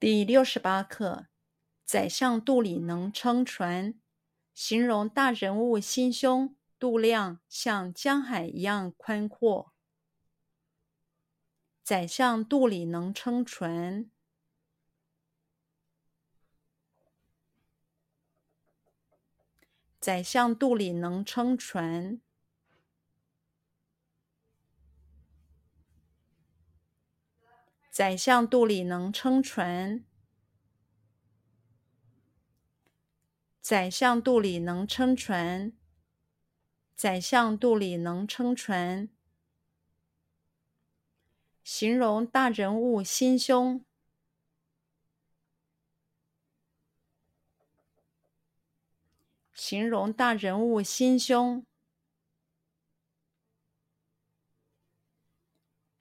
第六十八课，宰相肚里能撑船，形容大人物心胸肚量像江海一样宽阔。宰相肚里能撑船，宰相肚里能撑船。宰相肚里能撑船，宰相肚里能撑船，宰相肚里能撑船。形容大人物心胸，形容大人物心胸。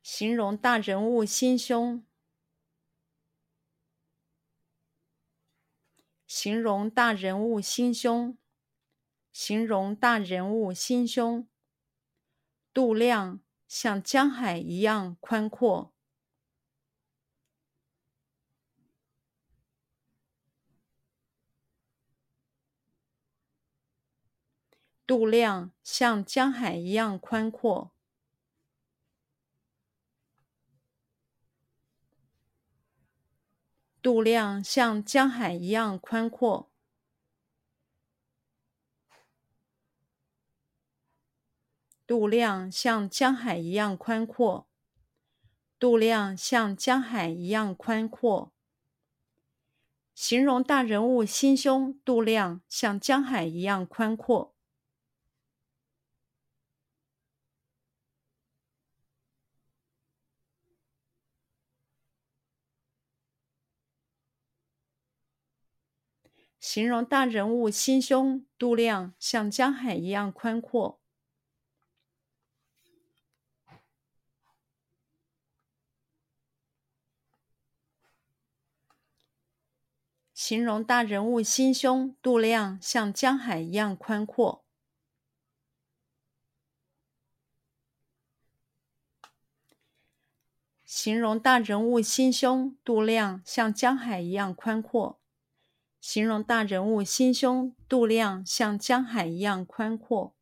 形容大人物心胸，形容大人物心胸，形容大人物心胸。度量像江海一样宽阔，度量像江海一样宽阔。肚量像江海一样宽阔，度量像江海一样宽阔，度量像江海一样宽阔。形容大人物心胸度量像江海一样宽阔。形容大人物心胸肚量像江海一样宽阔。形容大人物心胸肚量像江海一样宽阔。形容大人物心胸肚量像江海一样宽阔。形容大人物心胸度量像江海一样宽阔。